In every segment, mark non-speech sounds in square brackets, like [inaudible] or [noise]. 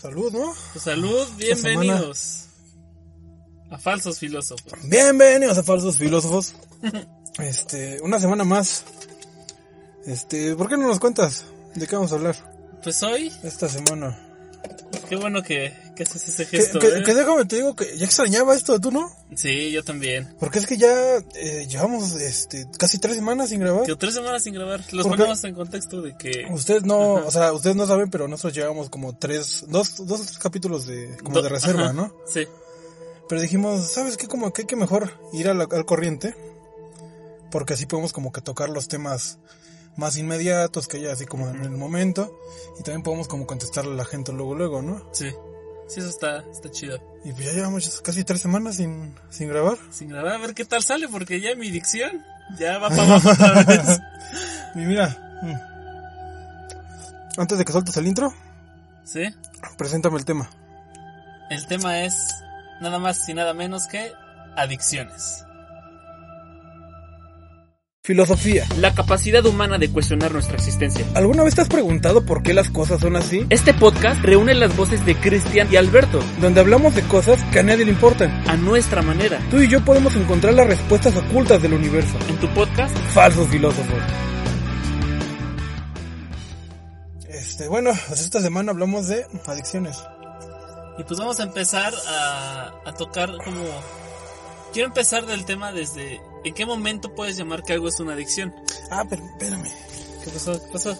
Salud, ¿no? Pues salud, bienvenidos a Falsos Filósofos. Bienvenidos a Falsos Filósofos. [laughs] este, una semana más. Este, ¿por qué no nos cuentas de qué vamos a hablar Pues hoy, esta semana? qué bueno que, que haces ese gesto. que- ¿eh? que déjame te digo que ya extrañaba esto, ¿tú no? Sí, yo también. Porque es que ya eh, llevamos este, casi tres semanas sin grabar. Que tres semanas sin grabar. Los ponemos en contexto de que... Ustedes no, o sea, ustedes no saben, pero nosotros llevamos como tres, dos, dos o tres capítulos de, como Do- de reserva, ajá, ¿no? Sí. Pero dijimos, ¿sabes qué? Como que hay que mejor ir la- al corriente. Porque así podemos como que tocar los temas más inmediatos que haya así como en el momento. Y también podemos como contestarle a la gente luego, luego, ¿no? Sí. Sí, eso está, está chido. Y pues ya llevamos casi tres semanas sin, sin grabar. Sin grabar, a ver qué tal sale, porque ya mi dicción ya va para abajo otra [laughs] vez. Y mira, mm. antes de que sueltes el intro, Sí. preséntame el tema. El tema es nada más y nada menos que adicciones. Filosofía. La capacidad humana de cuestionar nuestra existencia. ¿Alguna vez te has preguntado por qué las cosas son así? Este podcast reúne las voces de Cristian y Alberto Donde hablamos de cosas que a nadie le importan. a nuestra manera. Tú y yo podemos encontrar las respuestas ocultas del universo. En tu podcast, Falsos filósofos. Este, bueno, pues esta semana hablamos de adicciones. Y pues vamos a empezar a, a tocar como... Quiero empezar del tema desde... ¿En qué momento puedes llamar que algo es una adicción? Ah, pero espérame. ¿Qué pasó? ¿Qué pasó?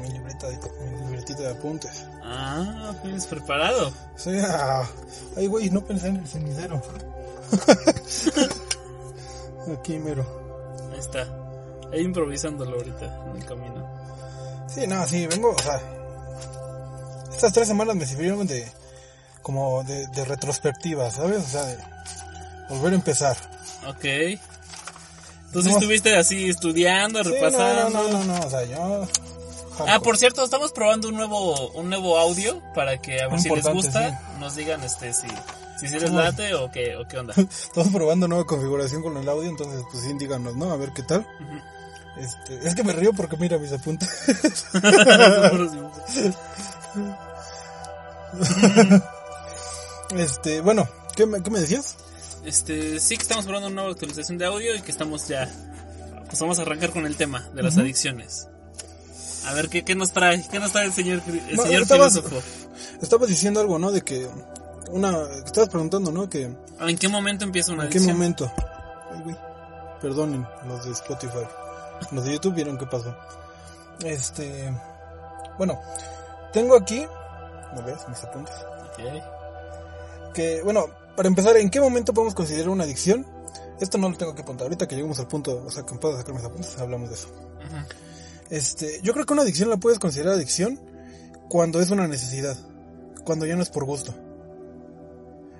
Mi libreta de, mi libretita de apuntes. Ah, vienes preparado. Sí, ah, ay, güey, no pensé en el cenicero. [laughs] Aquí mero. Ahí está. Ahí improvisándolo ahorita en el camino. Sí, no, sí, vengo, o sea. Estas tres semanas me sirvieron de. como de, de retrospectiva, ¿sabes? O sea, de volver a empezar. Ok. Entonces No. estuviste así estudiando, Sí, repasando. no, no, no, no, o sea, yo. Ah, por cierto, estamos probando un nuevo un nuevo audio para que a ver Muy si les gusta, nos digan este si si sí les late o qué o qué onda. [laughs] Estamos probando nueva configuración con el audio, entonces pues sí, díganos, ¿no? A ver qué tal. Este, es que me río porque mira mis apuntes. [laughs] Este, bueno, ¿qué me, qué me decías? Este, sí que estamos probando una nueva actualización de audio y que estamos ya pues vamos a arrancar con el tema de las adicciones. A ver qué, qué nos trae, qué nos trae el señor el No, señor estabas- filósofo. Estabas diciendo algo, ¿no? De que una, estabas preguntando, ¿no? Que ¿En qué momento empieza una en qué adicción? momento. Ay, güey. Perdonen los de Spotify. Los de YouTube vieron qué pasó. Este, bueno, tengo aquí, ¿no ves? Mis apuntes. Ok. que, bueno, para empezar, ¿en qué momento podemos considerar una adicción? Esto no lo tengo que apuntar. Ahorita que lleguemos al punto, o sea, que puedo sacar mis apuntes, hablamos de eso. Este, yo creo que una adicción la puedes considerar adicción cuando es una necesidad, cuando ya no es por gusto.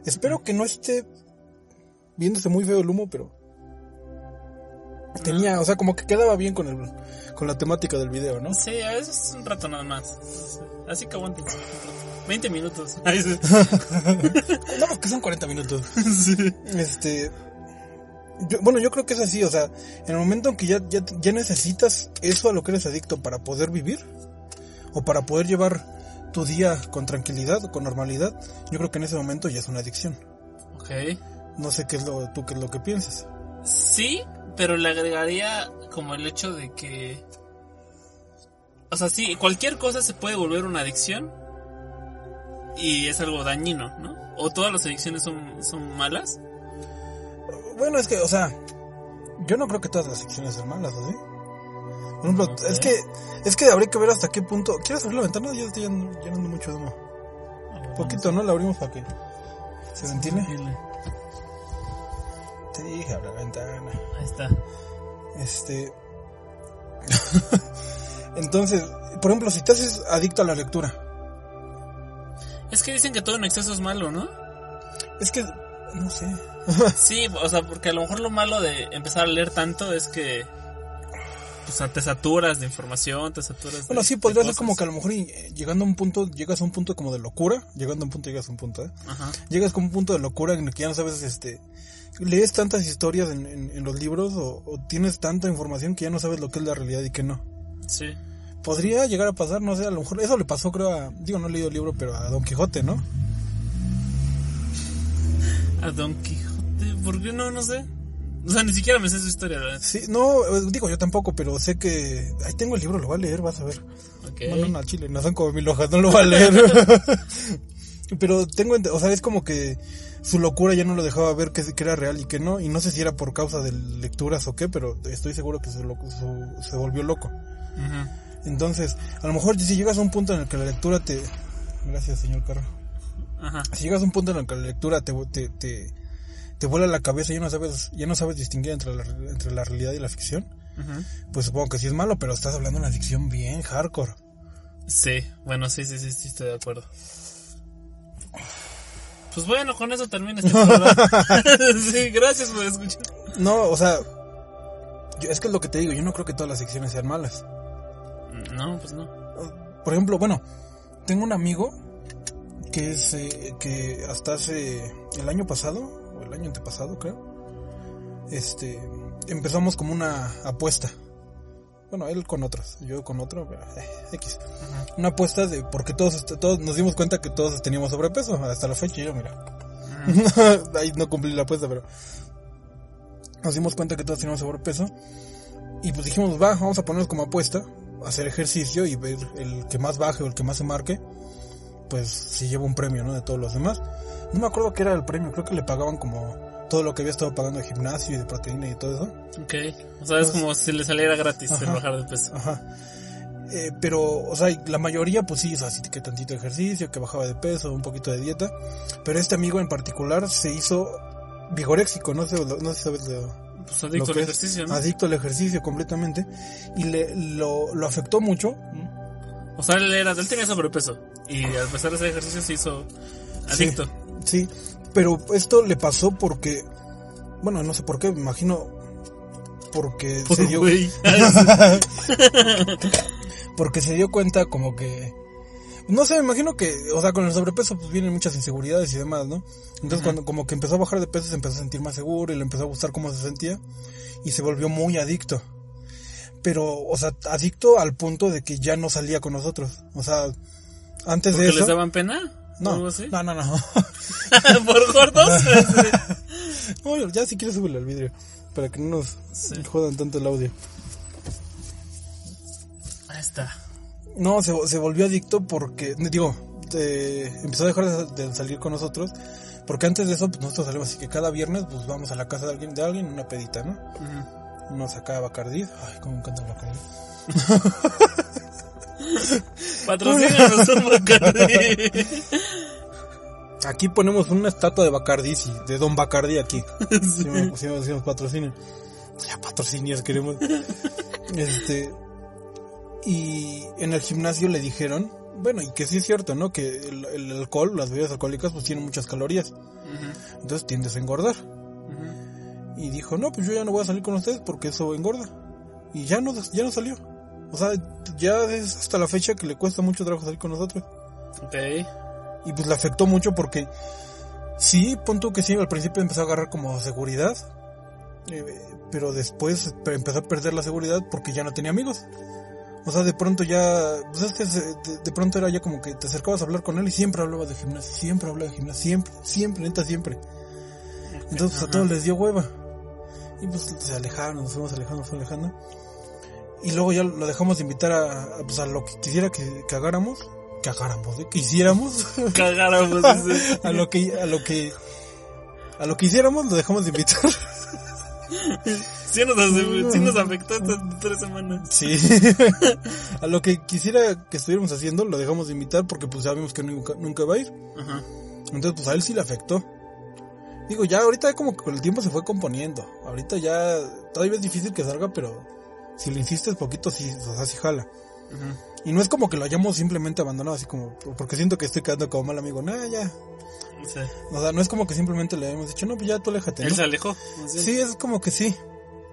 Espero que no esté viéndose muy feo el humo, pero tenía, o sea, como que quedaba bien con el con la temática del video, ¿no? Sí, a veces es un rato nada más. Así que aguanten. 20 minutos. [laughs] Ay, sí. [laughs] No, que son 40 minutos. [laughs] Sí. Este. yo- bueno, yo creo que es así, o sea, en el momento en que ya, ya, ya necesitas eso a lo que eres adicto para poder vivir, o para poder llevar tu día con tranquilidad, con normalidad, yo creo que en ese momento ya es una adicción. Ok. No sé qué es lo, tú qué es lo que piensas. Sí, pero le agregaría como el hecho de que... O sea, sí, cualquier cosa se puede volver una adicción y es algo dañino, ¿no? O todas las adicciones son, son malas. Bueno, es que, o sea, yo no creo que todas las adicciones sean malas, ¿o sí? Por ejemplo, es que, es que habría que ver hasta qué punto. ¿Quieres abrir la ventana? Ya estoy llenando, llenando mucho humo. Poquito, ¿no? La abrimos para que se ventile. Te dije, abre la ventana. Ahí está. Este. [laughs] Entonces, por ejemplo, si te haces adicto a la lectura, Es que dicen que todo en exceso es malo, ¿no? es que, no sé. [laughs] [laughs] Sí, o sea, porque a lo mejor lo malo de empezar a leer tanto es que... O sea, te saturas de información, te saturas de... Bueno, sí, podría ser como que a lo mejor eh, llegando a un punto, llegas a un punto como de locura, llegando a un punto llegas a un punto, ¿eh? Ajá. Llegas como a un punto de locura en el que ya no sabes, este, lees tantas historias en, en- en los libros o, o tienes tanta información que ya no sabes lo que es la realidad y que no. Sí. Podría llegar a pasar, no sé, a lo mejor eso le pasó creo a, digo, no he leído el libro, pero a Don Quijote, ¿no? A Don Quijote, ¿por qué no? No sé. O sea, ni siquiera me sé su historia, ¿verdad? Sí, no, eh, digo yo tampoco, pero sé que, ahí tengo el libro, lo voy a leer, vas a ver. Ok. Bueno, no, chile, no son como mil hojas, no lo voy a leer. [laughs] Pero tengo, o sea, es como que su locura ya no lo dejaba ver que, que era real y que no, y no sé si era por causa de lecturas o qué, pero estoy seguro que su, su- se volvió loco. Ujú. Entonces, a lo mejor si llegas a un punto en el que la lectura te... Gracias, señor Carro. Ajá. Si llegas a un punto en el que la lectura te, te, te, te vuela la cabeza y ya no sabes, ya no sabes distinguir entre la, entre la realidad y la ficción, Ujú. pues supongo que sí es malo, pero estás hablando de una ficción bien hardcore. Sí, bueno, sí, sí, sí, sí, estoy de acuerdo. Pues bueno, con eso termina este programa. [laughs] [laughs] sí, gracias por escuchar. No, o sea, yo- es que es lo que te digo, yo no creo que todas las ficciones sean malas. No, pues no. Por ejemplo, bueno, tengo un amigo que es eh, que hasta hace el año pasado o el año antepasado, creo. Este, empezamos como una apuesta. Bueno, él con otros, yo con otro, pero, eh, X. Una apuesta de porque todos todos nos dimos cuenta que todos teníamos sobrepeso hasta la fecha, y yo mira. [laughs] Ahí no cumplí la apuesta, pero nos dimos cuenta que todos teníamos sobrepeso y pues dijimos, va, vamos a ponernos como apuesta, hacer ejercicio y ver el que más baje o el que más se marque, pues si lleva un premio, ¿no? De todos los demás. No me acuerdo qué era el premio, creo que le pagaban como todo lo que había estado pagando de gimnasio y de proteína y todo eso. Ok. O sea, es como si le saliera gratis el bajar de peso. Ajá. Eh, pero, o sea, la mayoría, pues sí, o sea, sí que tantito ejercicio, que bajaba de peso, un poquito de dieta. Pero este amigo en particular se hizo vigoréxico, no sé, no sé si sabes de, Pues adicto al ejercicio, ¿no? Adicto al ejercicio completamente. Y le, lo, lo afectó mucho. O sea, él, era, él tenía sobrepeso. Y al empezar a hacer ejercicio se hizo adicto. Sí, pero esto le pasó porque, bueno, no sé por qué, me imagino porque se dio, [laughs] [laughs] porque se dio cuenta como que, no sé, me imagino que, o sea, con el sobrepeso pues vienen muchas inseguridades y demás, ¿no? Entonces cuando como que empezó a bajar de peso se empezó a sentir más seguro y le empezó a gustar cómo se sentía y se volvió muy adicto. Pero, o sea, adicto al punto de que ya no salía con nosotros. O sea, antes ¿Porque de eso... les daban pena? ¿O No, no, no, no. [laughs] ¿Por gordos? [laughs] [laughs] Ya si quieres súbele al vidrio. Para que no nos Sí. jodan tanto el audio. Ahí está. No, se, se volvió adicto porque, digo, eh, empezó a dejar de, de salir con nosotros. Porque antes de eso, pues nosotros salimos así que cada viernes, pues vamos a la casa de alguien, de alguien, una pedita, ¿no? Ujú. Nos sacaba Bacardí. Ay, cómo me encanta Bacardí. [laughs] Patrocínanos un Bacardi. [laughs] Aquí ponemos una estatua de Bacardí, sí, de Don Bacardí aquí. Si si nos patrocinan. Ya patrocinios queremos. [laughs] este. Y en el gimnasio le dijeron, bueno, y que sí es cierto, ¿no? Que el, el alcohol, las bebidas alcohólicas, pues tienen muchas calorías. Entonces tiendes a engordar. Y dijo, no, pues yo ya no voy a salir con ustedes porque eso engorda. Y ya no, ya no salió. O sea, ya es hasta la fecha que le cuesta mucho trabajo salir con nosotros. Ok. Y pues le afectó mucho porque sí, pon tú que sí, al principio empezó a agarrar como seguridad, eh, pero después pe- empezó a perder la seguridad porque ya no tenía amigos. O sea, de pronto ya, pues es que se- de, de pronto era ya como que te acercabas a hablar con él y siempre hablaba de gimnasio, siempre hablaba de gimnasio, siempre, siempre, neta, siempre. Entonces pues, a todos les dio hueva. Y pues se alejaron, nos fuimos alejando, nos fuimos alejando. Y luego ya lo dejamos de invitar a, a, pues, a lo que quisiera que, que hagáramos, que hagáramos, ¿eh? que hiciéramos. [laughs] Cagáramos. [laughs] a lo que a lo que a lo que hiciéramos lo dejamos de invitar [laughs] Sí nos, hace- sí nos afectó estas tres semanas. sí. A lo que quisiera que estuviéramos haciendo lo dejamos de invitar porque pues sabíamos que nunca, nunca va a ir. Ajá. entonces pues a él sí le afectó. Digo ya ahorita como que con el tiempo se fue componiendo. Ahorita ya todavía es difícil que salga pero si le insistes poquito sí o sea sí jala. Ajá. y no es como que lo hayamos simplemente abandonado así como porque siento que estoy quedando como mal amigo. Nah ya Sí. o sea no es como que simplemente le hayamos dicho no pues ya tú aléjate Él ¿no? se alejó. Sí, es como que sí.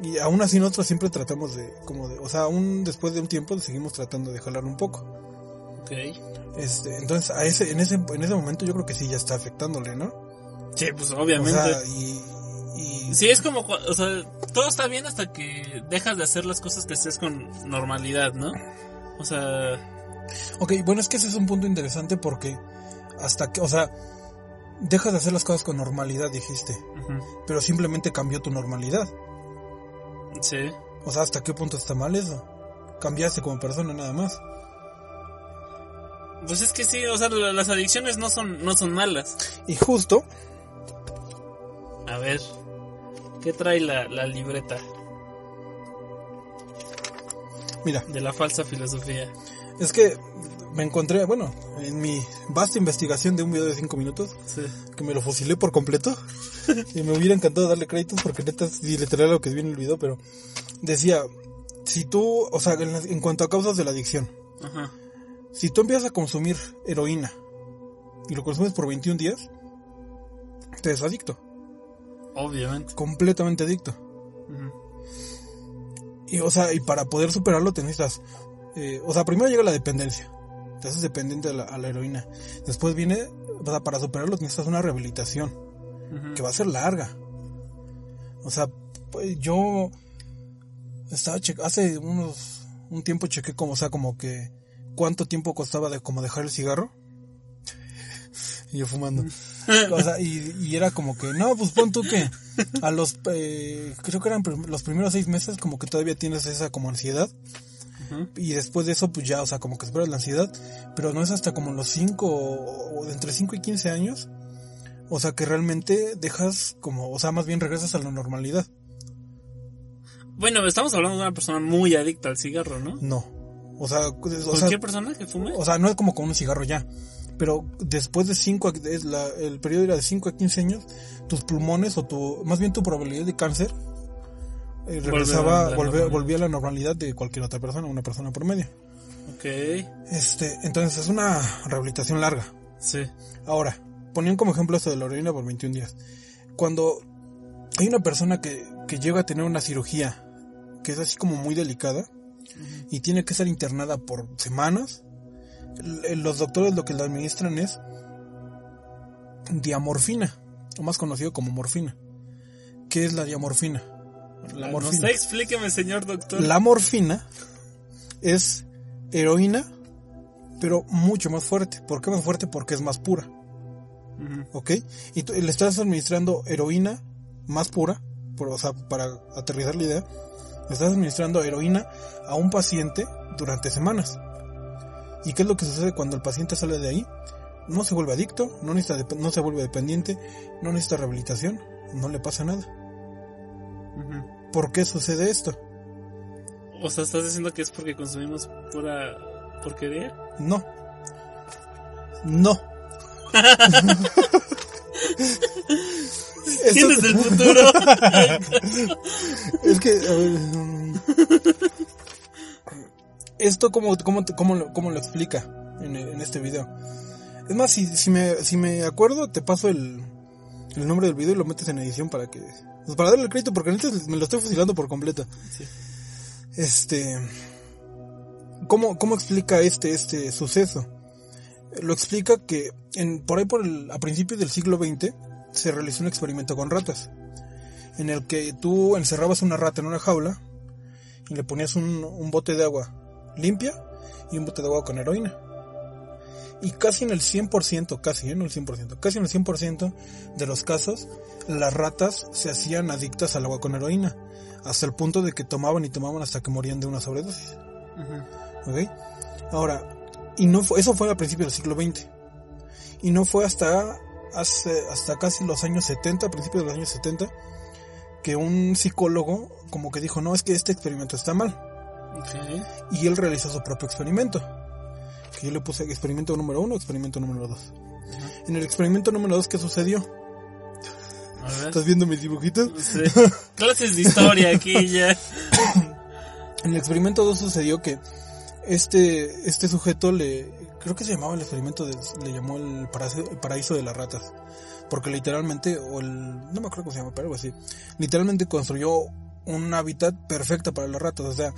Y aún así nosotros siempre tratamos de, como de, o sea, aún después de un tiempo seguimos tratando de jalar un poco. Ok. Este, entonces a ese, en ese, en ese momento yo creo que sí ya está afectándole, ¿no? Sí, pues O obviamente. sea, y, y Sí, es como, o sea, todo está bien hasta que dejas de hacer las cosas que haces con normalidad, ¿no? O sea, Ok, bueno, es que ese es un punto interesante porque hasta que, o sea, dejas de hacer las cosas con normalidad, dijiste, pero simplemente cambió tu normalidad. sí. O sea, ¿hasta qué punto está mal eso? Cambiaste como persona nada más. Pues es que sí, o sea, la- las adicciones no son, no son malas. Y justo, A ver, ¿qué trae la, la libreta mira, de la falsa filosofía? es que me encontré, bueno, en mi vasta investigación de un video de 5 minutos, Sí. que me lo fusilé por completo, [laughs] y me hubiera encantado darle créditos porque neta sí literal lo que vi en el video, pero decía, si tú, o sea, en, la- en cuanto a causas de la adicción, Ajá. Si tú empiezas a consumir heroína y lo consumes por 21 días, te es adicto, Obviamente. completamente adicto. Y o sea, y para poder superarlo te necesitas, eh, o sea, primero llega la dependencia, te haces dependiente a la, a la heroína. Después viene, o sea, para superarlo necesitas una rehabilitación que va a ser larga. O sea, pues, yo estaba che- hace unos un tiempo chequé como, o sea, como que cuánto tiempo costaba de como dejar el cigarro. Y [laughs] yo fumando. [laughs] O sea, y, y era como que, no, pues pon tú que a los, eh, creo que eran los primeros seis meses como que todavía tienes esa como ansiedad. Y después de eso, pues ya, o sea, como que superas la ansiedad. Pero no es hasta como los 5 o entre 5 y 15 años. O sea, que realmente dejas como, o sea, más bien regresas a la normalidad. Bueno, estamos hablando de una persona muy adicta al cigarro, ¿no? No. O sea, o sea, Cualquier persona que fume. o sea, no es como con un cigarro ya. Pero después de 5, el periodo era de 5 a 15 años, tus pulmones o tu, más bien tu probabilidad de cáncer, eh, regresaba, a la volvía, a la normalidad de cualquier otra persona, una persona promedio. Ok. Este, entonces es una rehabilitación larga. Sí. Ahora, ponían como ejemplo esto de la orina por 21 días. Cuando hay una persona que, que llega a tener una cirugía que es así como muy delicada y tiene que ser internada por semanas, l- los doctores lo que le administran es diamorfina, o más conocido como morfina. ¿Qué es la diamorfina? La no morfina. sé, explíqueme, señor doctor. La morfina es heroína, pero mucho más fuerte. ¿Por qué más fuerte? Porque es más pura. Ujú. ¿ok? Y tú- le estás administrando heroína más pura, por, o sea, para aterrizar la idea, le estás administrando heroína a un paciente durante semanas. ¿Y qué es lo que sucede cuando el paciente sale de ahí? No se vuelve adicto, no, necesita no se vuelve dependiente, no necesita rehabilitación, no le pasa nada. ¿Por qué sucede esto? O sea, ¿estás diciendo que es porque consumimos pura porquería? No. No. [laughs] ¿Quién es del futuro? [laughs] Es que, mm, esto cómo, cómo, te- cómo, lo- explica en, el- en este video. Es más, si, si, me, si me acuerdo, te paso el, el nombre del video y lo metes en edición para que... Pues para darle el crédito, porque me lo estoy fusilando por completo. Sí. Este... ¿Cómo, cómo explica este, este suceso? Lo explica que en, por ahí por el, a principios del siglo XX se realizó un experimento con ratas en el que tú encerrabas una rata en una jaula y le ponías un, un bote de agua limpia y un bote de agua con heroína. Y casi en el 100%, casi, ¿eh? no el 100%, casi en el 100% de los casos, las ratas se hacían adictas al agua con heroína, hasta el punto de que tomaban y tomaban hasta que morían de una sobredosis. ¿Ok? Ahora, y no fue, eso fue a principios del siglo XX. Y no fue hasta, hace, hasta casi los años 70, a principios de los años 70, que un psicólogo como que dijo, no, es que este experimento está mal. Y él realizó su propio experimento. Que yo le puse experimento número uno, experimento número dos. En el experimento número dos, ¿qué sucedió? ¿Estás viendo mis dibujitos? Sí. Clases de historia aquí ya. [coughs] En el experimento 2 sucedió que este, este sujeto le, creo que se llamaba el experimento, de- le llamó el paraíso, el paraíso de las ratas. Porque literalmente, o el, no me acuerdo cómo se llama, pero algo así. Literalmente construyó un hábitat perfecto para las ratas. O sea,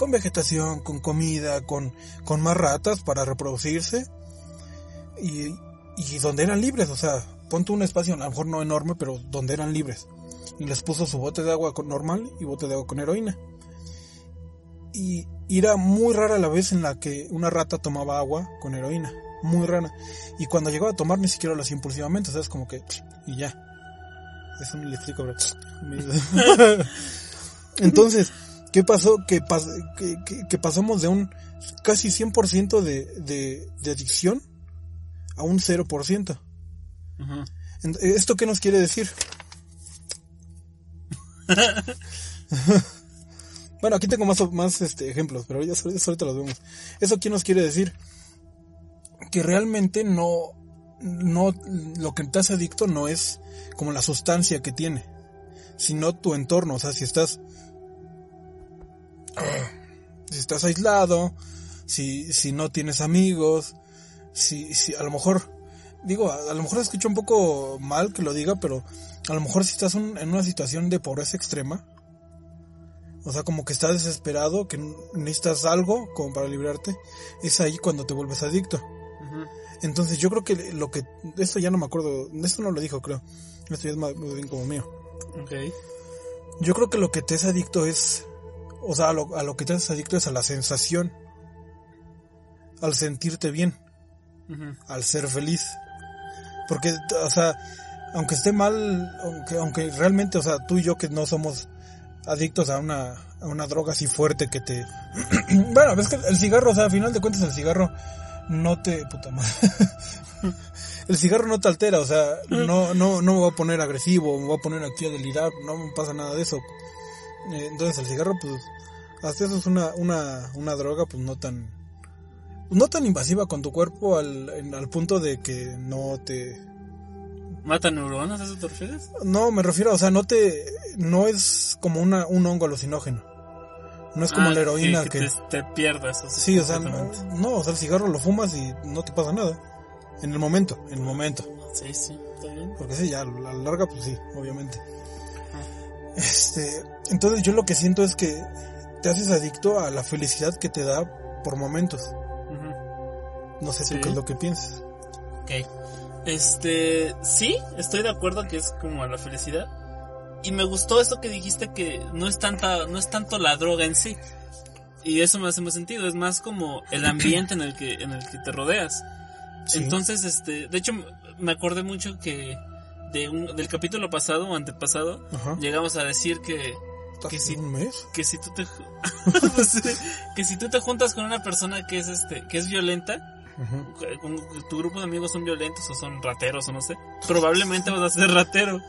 con vegetación, con comida, con, con más ratas para reproducirse. Y, y donde eran libres, o sea, ponte un espacio, a lo mejor no enorme, pero donde eran libres. Y les puso su bote de agua con- normal y bote de agua con heroína. Y, y era muy rara la vez en la que una rata tomaba agua con heroína. Muy rara. Y cuando llegaba a tomar ni siquiera lo hacía impulsivamente, ¿sabes? Como que... Y ya. Eso no le explico, bro. [laughs] Entonces, ¿qué pasó? Que, pas- que, que- que pasamos de un casi 100% de, de, de adicción a un 0%. Ujú. En- ¿Esto qué nos quiere decir? [laughs] bueno, aquí tengo más, más este, ejemplos, pero ya ahorita los vemos. ¿Eso qué nos quiere decir? Que realmente no, no, lo que te hace adicto no es como la sustancia que tiene, sino tu entorno. O sea, si estás, si estás aislado, si, si no tienes amigos, si, si a lo mejor, digo, a, a lo mejor escucho un poco mal que lo diga, pero a lo mejor si estás un- en una situación de pobreza extrema, o sea, como que estás desesperado, que necesitas algo como para librarte, es ahí cuando te vuelves adicto. Entonces yo creo que lo que, esto ya no me acuerdo, esto no lo dijo creo, esto ya es más más bien como mío. Ok. Yo creo que lo que te es adicto es, o sea, a lo, a lo que te es adicto es a la sensación, al sentirte bien, al ser feliz. Porque, o sea, aunque esté mal, aunque, aunque realmente, o sea, tú y yo que no somos adictos a una, a una droga así fuerte que te... [clears throat] bueno, ves que el cigarro, o sea, al final de cuentas el cigarro no te... Puta madre. [laughs] el cigarro no te altera, o sea, no, no, no me voy a poner agresivo, me voy a poner aquí a delirar, no me pasa nada de eso. Eh, entonces el cigarro, pues, hasta eso es una, una, una droga, pues no tan, no tan invasiva con tu cuerpo al, en- al punto de que no te, ¿Mata neuronas? ¿A eso te refieres? no, me refiero, o sea, no te, no es como una, un hongo alucinógeno. No es como Ah, la heroína que, que, que te, te pierdas. sí, o sea, no, no, o sea, el cigarro lo fumas y no te pasa nada. En el momento, en el momento. Sí, sí, está bien. Porque sí, ya a la larga, pues sí, obviamente. Este, entonces yo lo que siento es que te haces adicto a la felicidad que te da por momentos. No sé Sí. tú qué es lo que piensas. Ok. Este, sí, estoy de acuerdo que es como la felicidad. Y me gustó esto que dijiste que no es tanta, no es tanto la droga en sí. Y eso me hace más sentido, es más como el ambiente en el que, en el que te rodeas. Sí. Entonces, este, de hecho, me acordé mucho que de un, del capítulo pasado o antepasado, Ajá. llegamos a decir que, que ¿Hace sí, un mes? que si tú te, Sí, [laughs] que si tú te juntas con una persona que es este, que es violenta, tu grupo de amigos son violentos o son rateros o no sé, probablemente vas a ser ratero.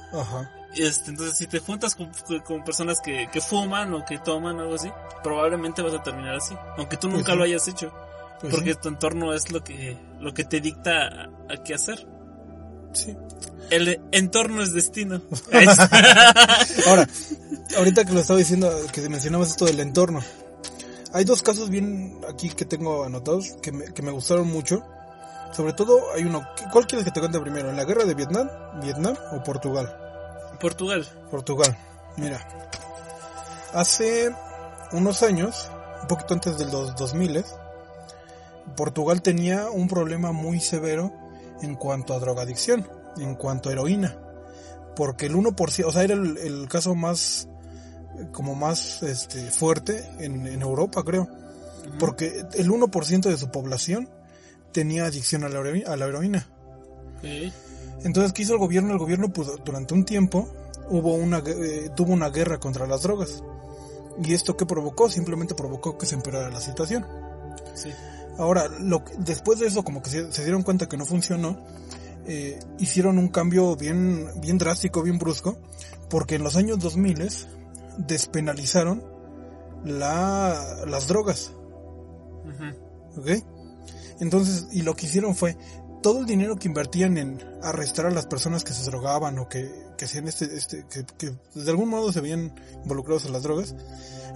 Este, entonces si te juntas con, con personas que, que fuman o que toman o algo así, probablemente vas a terminar así, aunque tú Pues nunca lo hayas hecho, Pues porque sí. tu entorno es lo que lo que te dicta a, a qué hacer. Sí. El entorno es destino. [laughs] [laughs] Ahora, ahorita que lo estaba diciendo, que mencionabas esto del entorno. Hay dos casos bien aquí que tengo anotados que me, que me gustaron mucho. Sobre todo hay uno, ¿cuál quieres que te cuente primero? ¿En la guerra de Vietnam? ¿Vietnam o Portugal? Portugal. Portugal. Mira, hace unos años, un poquito antes del dos- 2000, Portugal tenía un problema muy severo en cuanto a drogadicción, en cuanto a heroína. Porque el 1%, o sea, era el, el caso más, como más este, fuerte en, en Europa, creo. Porque el 1% de su población tenía adicción a la a la heroína. Entonces, ¿qué hizo el gobierno? El gobierno, pues, durante un tiempo, hubo una, eh, tuvo una guerra contra las drogas. ¿Y esto qué provocó? Simplemente provocó que se empeorara la situación. Sí. Ahora, lo después de eso, como que se, se dieron cuenta que no funcionó, eh, hicieron un cambio bien, bien drástico, bien brusco, porque en los años 2000 despenalizaron la, las drogas. ¿ok? Entonces, y lo que hicieron fue todo el dinero que invertían en arrestar a las personas que se drogaban o que, que hacían este, este, que, que de algún modo se veían involucrados en las drogas,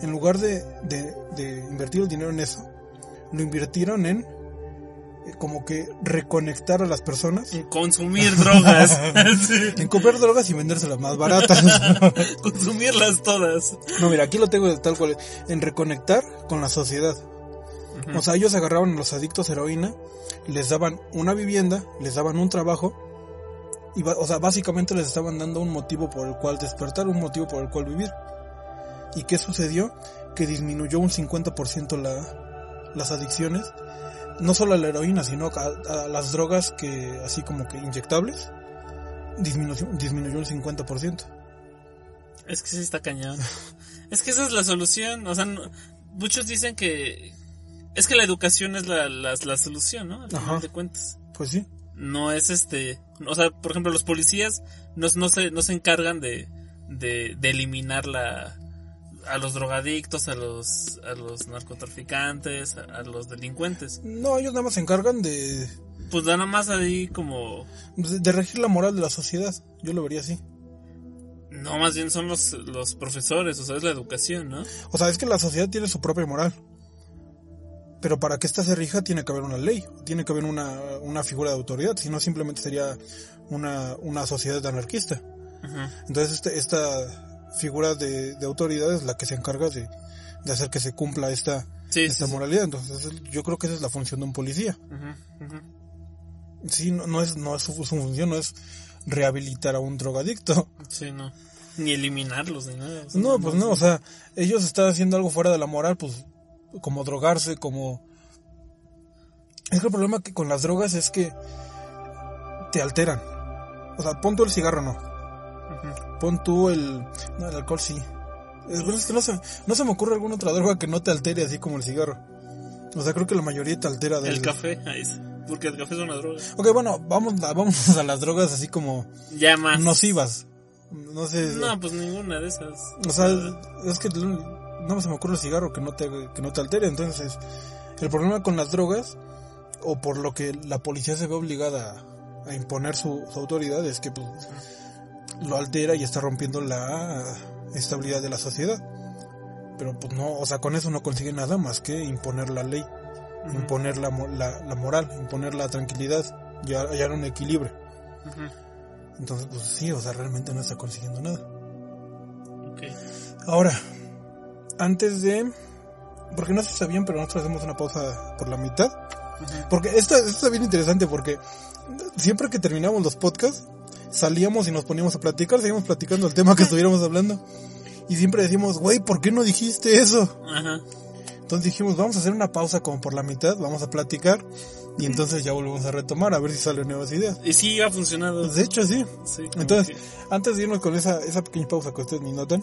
en lugar de, de, de invertir el dinero en eso, lo invirtieron en eh, como que reconectar a las personas, Consumir drogas. [laughs] Sí. en comprar drogas y vendérselas más baratas. [laughs] Consumirlas todas. no, mira, aquí lo tengo de tal cual, en reconectar con la sociedad. O sea, ellos agarraban a los adictos a heroína, les daban una vivienda, les daban un trabajo, y o sea, básicamente les estaban dando un motivo por el cual despertar, un motivo por el cual vivir. ¿Y qué sucedió? que disminuyó un 50% la, las adicciones, no solo a la heroína, sino a, a las drogas que, así como que inyectables, disminuyó, disminuyó un 50%. Es que sí está cañón. [laughs] es que esa es la solución. O sea, no- muchos dicen que es que la educación es la, la, la solución, ¿no? Al final Ajá. de cuentas. Pues sí. No es este. O sea, por ejemplo, los policías no, no, se, no se encargan de, de, de eliminar la, a los drogadictos, a los, a los narcotraficantes, a, a los delincuentes. No, ellos nada más se encargan de, Pues nada más ahí como. de, de regir la moral de la sociedad. Yo lo vería así. No, más bien son los, los profesores, o sea, es la educación, ¿no? O sea, es que la sociedad tiene su propia moral. Pero para que ésta se rija tiene que haber una ley, tiene que haber una, una figura de autoridad, si no simplemente sería una, una sociedad anarquista. Entonces este- esta figura de, de autoridad es la que se encarga de, de hacer que se cumpla esta, Sí, esta sí, moralidad. Entonces yo creo que esa es la función de un policía. Ajá. Sí, no, no es, no es su, su función, no es rehabilitar a un drogadicto. Sí, no. Ni eliminarlos ni nada. No, pues no, o sea, ellos están haciendo algo fuera de la moral, pues como drogarse, como... Es que el problema que con las drogas es que te alteran. O sea, pon tú el cigarro, no. Pon tú el... No, el alcohol sí. Es, es que no se, no se me ocurre alguna otra droga que no te altere así como el cigarro. O sea, creo que la mayoría te altera. El del- café, [laughs] ahí sí. Porque el café es una droga. Ok, bueno, vamos, a- vamos a las drogas así como Ya más. nocivas. No sé. No, pues ninguna de esas. O sea, es que no se me ocurre el cigarro que no te, que no te altere. Entonces, el problema con las drogas, o por lo que la policía se ve obligada a, a imponer su, su autoridad, es que pues, lo altera y está rompiendo la estabilidad de la sociedad. Pero pues no, o sea, con eso no consigue nada más que imponer la ley, Ujú, imponer la, la, la moral, imponer la tranquilidad, y hallar un equilibrio. ujú. Entonces, pues sí, o sea, realmente no está consiguiendo nada. Ok. Ahora, antes de... Porque no si sabían, pero nosotros hacemos una pausa por la mitad. Ujú. Porque esto, esto está bien interesante porque siempre que terminamos los podcasts, salíamos y nos poníamos a platicar, seguíamos platicando el tema que [laughs] estuviéramos hablando. Y siempre decimos, güey, ¿por qué no dijiste eso? Ajá. Entonces dijimos, vamos a hacer una pausa como por la mitad, vamos a platicar. Y entonces ya volvemos a retomar a ver si salen nuevas ideas. Y sí, ha funcionado. De hecho, sí. Sí, Entonces, que- antes de irnos con esa, esa pequeña pausa que ustedes me notan,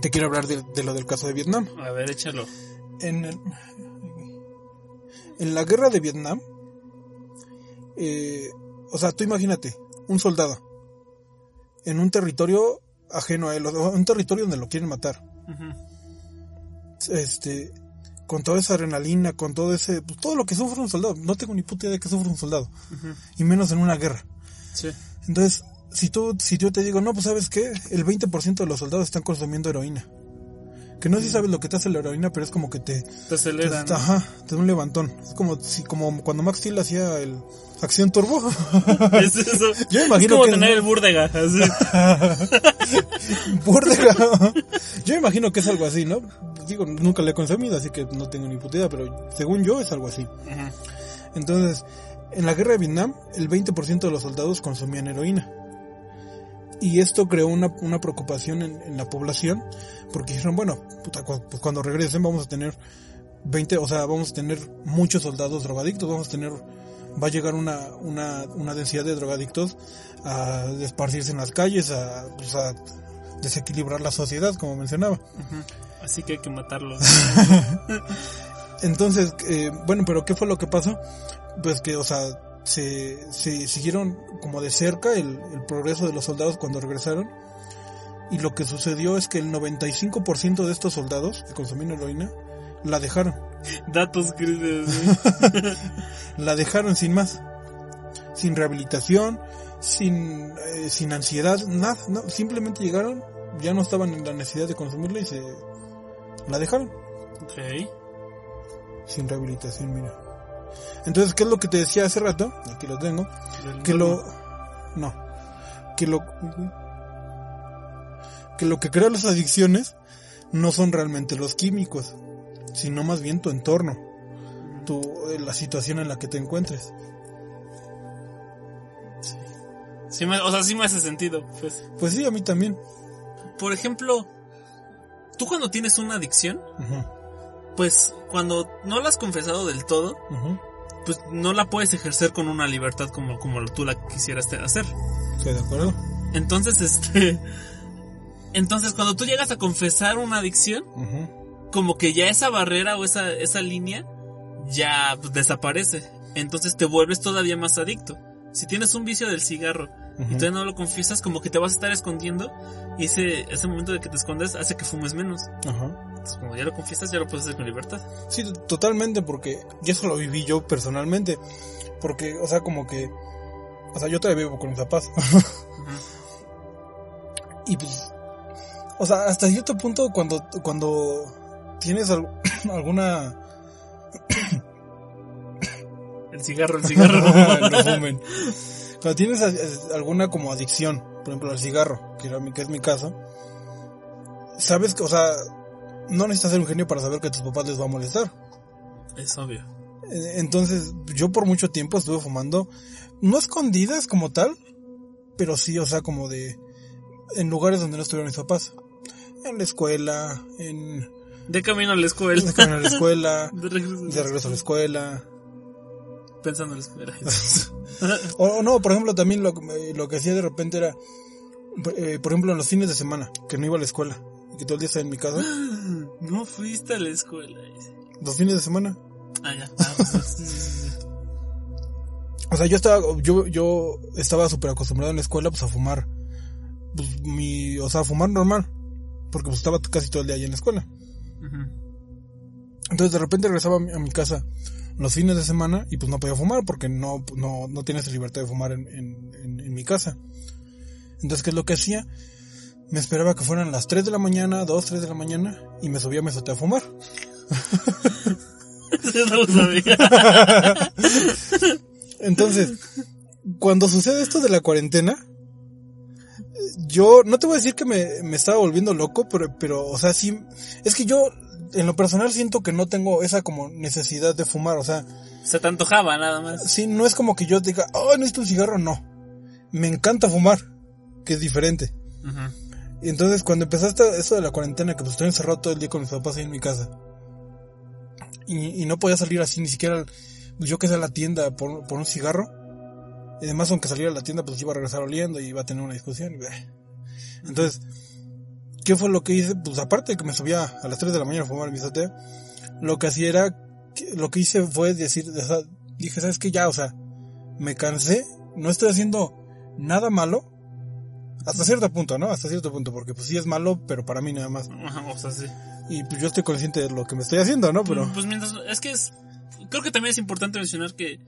te quiero hablar de, de lo del caso de Vietnam. A ver, échalo. En, el- en la guerra de Vietnam, eh, o sea, tú imagínate, un soldado en un territorio ajeno a él, un territorio donde lo quieren matar, este, con toda esa adrenalina, con todo ese, pues, todo lo que sufre un soldado, no tengo ni puta idea de que sufre un soldado, y menos en una guerra. Sí. Entonces, si tú, si yo te digo, no, pues sabes qué, el 20% de los soldados están consumiendo heroína. Que no sé si sabes lo que te hace la heroína, pero es como que te, Te te, aceleran. te- ajá, te da un levantón. Es como si, como cuando Max Steel hacía el acción turbo. [laughs] Es eso. [laughs] Yo imagino es como que- tener el Burdega. así. [laughs] Burdega. Yo me imagino que es algo así, ¿no? Digo, nunca le he consumido, así que no tengo ni puta idea, pero según yo es algo así. Entonces, en la guerra de Vietnam, el 20% de los soldados consumían heroína. Y esto creó una, una preocupación en, en la población, porque dijeron, bueno, puta, cu- pues cuando regresen vamos a tener 20, o sea, vamos a tener muchos soldados drogadictos, vamos a tener, va a llegar una, una, una densidad de drogadictos a esparcirse en las calles, a, pues, a desequilibrar la sociedad, como mencionaba. Así que hay que matarlos. [laughs] Entonces, eh, bueno, pero ¿qué fue lo que pasó? Pues que, o sea, se, se siguieron como de cerca el, el progreso de los soldados cuando regresaron. Y lo que sucedió es que el 95% de estos soldados que consumían heroína la dejaron. [laughs] Datos grises. [laughs] La dejaron sin más. Sin rehabilitación, sin, eh, sin ansiedad, nada. No, simplemente llegaron, ya no estaban en la necesidad de consumirla y se la dejaron. ok. Sin rehabilitación, mira. Entonces, ¿qué es lo que te decía hace rato? Aquí lo tengo. Que lo... No. Que lo... Que lo que crea las adicciones no son realmente los químicos, sino más bien tu entorno, tu, eh, la situación en la que te encuentres. Sí me- o sea, sí me hace sentido. Pues. Pues sí, a mí también. Por ejemplo, tú cuando tienes una adicción, pues cuando no la has confesado del todo, pues no la puedes ejercer con una libertad como, como tú la quisieras hacer. Estoy de acuerdo. Entonces, [laughs] este... Entonces, cuando tú llegas a confesar una adicción, como que ya esa barrera o esa, esa línea ya pues, desaparece. Entonces te vuelves todavía más adicto. Si tienes un vicio del cigarro y todavía no lo confiesas, como que te vas a estar escondiendo y ese, ese momento de que te escondes hace que fumes menos. Ajá. Entonces, como ya lo confiesas, ya lo puedes hacer con libertad. Sí, totalmente, porque eso lo viví yo personalmente. Porque, o sea, como que. O sea, yo todavía vivo con mis papás. [laughs] y pues. O sea, hasta cierto punto, cuando, cuando tienes al- [coughs] alguna. [coughs] El cigarro, el cigarro. no [laughs] fumen. Cuando tienes alguna como adicción, por ejemplo, al cigarro, que, era mi, que es mi caso, sabes que, o sea, no necesitas ser un genio para saber que a tus papás les va a molestar. es obvio. Eh, Entonces, yo por mucho tiempo estuve fumando, no escondidas como tal, pero sí, o sea, como de, en lugares donde no estuvieron mis papás. En la escuela, en, De camino a la escuela. de camino a la escuela, [laughs] De regreso, de regreso a la escuela. [laughs] Pensando en la escuela. [laughs] O, o no, por ejemplo, también lo, lo que hacía de repente era, eh, por ejemplo, en los fines de semana, que no iba a la escuela, que todo el día estaba en mi casa, [gasps] No fuiste a la escuela. los fines de semana. Ah, ya. Ah, pues. O sea, yo estaba, yo, yo estaba súper acostumbrado en la escuela, pues, a fumar, pues, mi, o sea, a fumar normal, porque pues estaba casi todo el día ahí en la escuela. Entonces, de repente regresaba a mi, a mi casa los fines de semana y pues no podía fumar porque no, no, no tienes libertad de fumar en, en, en, en mi casa. Entonces, ¿qué es lo que hacía? Me esperaba que fueran las 3 de la mañana, 2, 3 de la mañana y me subía a mi azotea a fumar. [laughs] Yo no lo sabía. [laughs] Entonces, cuando sucede esto de la cuarentena, yo no te voy a decir que me, me estaba volviendo loco, pero, pero, o sea, sí, es que yo, en lo personal siento que no tengo esa como necesidad de fumar, o sea, Se te antojaba nada más. sí, no es como que yo diga, oh, necesito un cigarro, no. Me encanta fumar, que es diferente. Ujú. Y entonces cuando empezaste eso de la cuarentena, que pues estoy encerrado todo el día con mis papás ahí en mi casa, y, y no podía salir así ni siquiera, pues yo que sé, a la tienda por, por un cigarro, y además aunque saliera a la tienda, pues iba a regresar oliendo y iba a tener una discusión. y, bleh. Entonces, ¿qué fue lo que hice? Pues aparte de que me subía a las 3 de la mañana a fumar mi azotea, lo que hacía era, lo que hice fue decir, o sea, dije, ¿sabes qué? Ya, o sea, me cansé, no estoy haciendo nada malo, hasta cierto punto, ¿no? Hasta cierto punto, porque pues sí es malo, pero para mí nada más. Ajá, o sea, sí. Y pues yo estoy consciente de lo que me estoy haciendo, ¿no? Pero, Pues mientras, es que es, creo que también es importante mencionar que,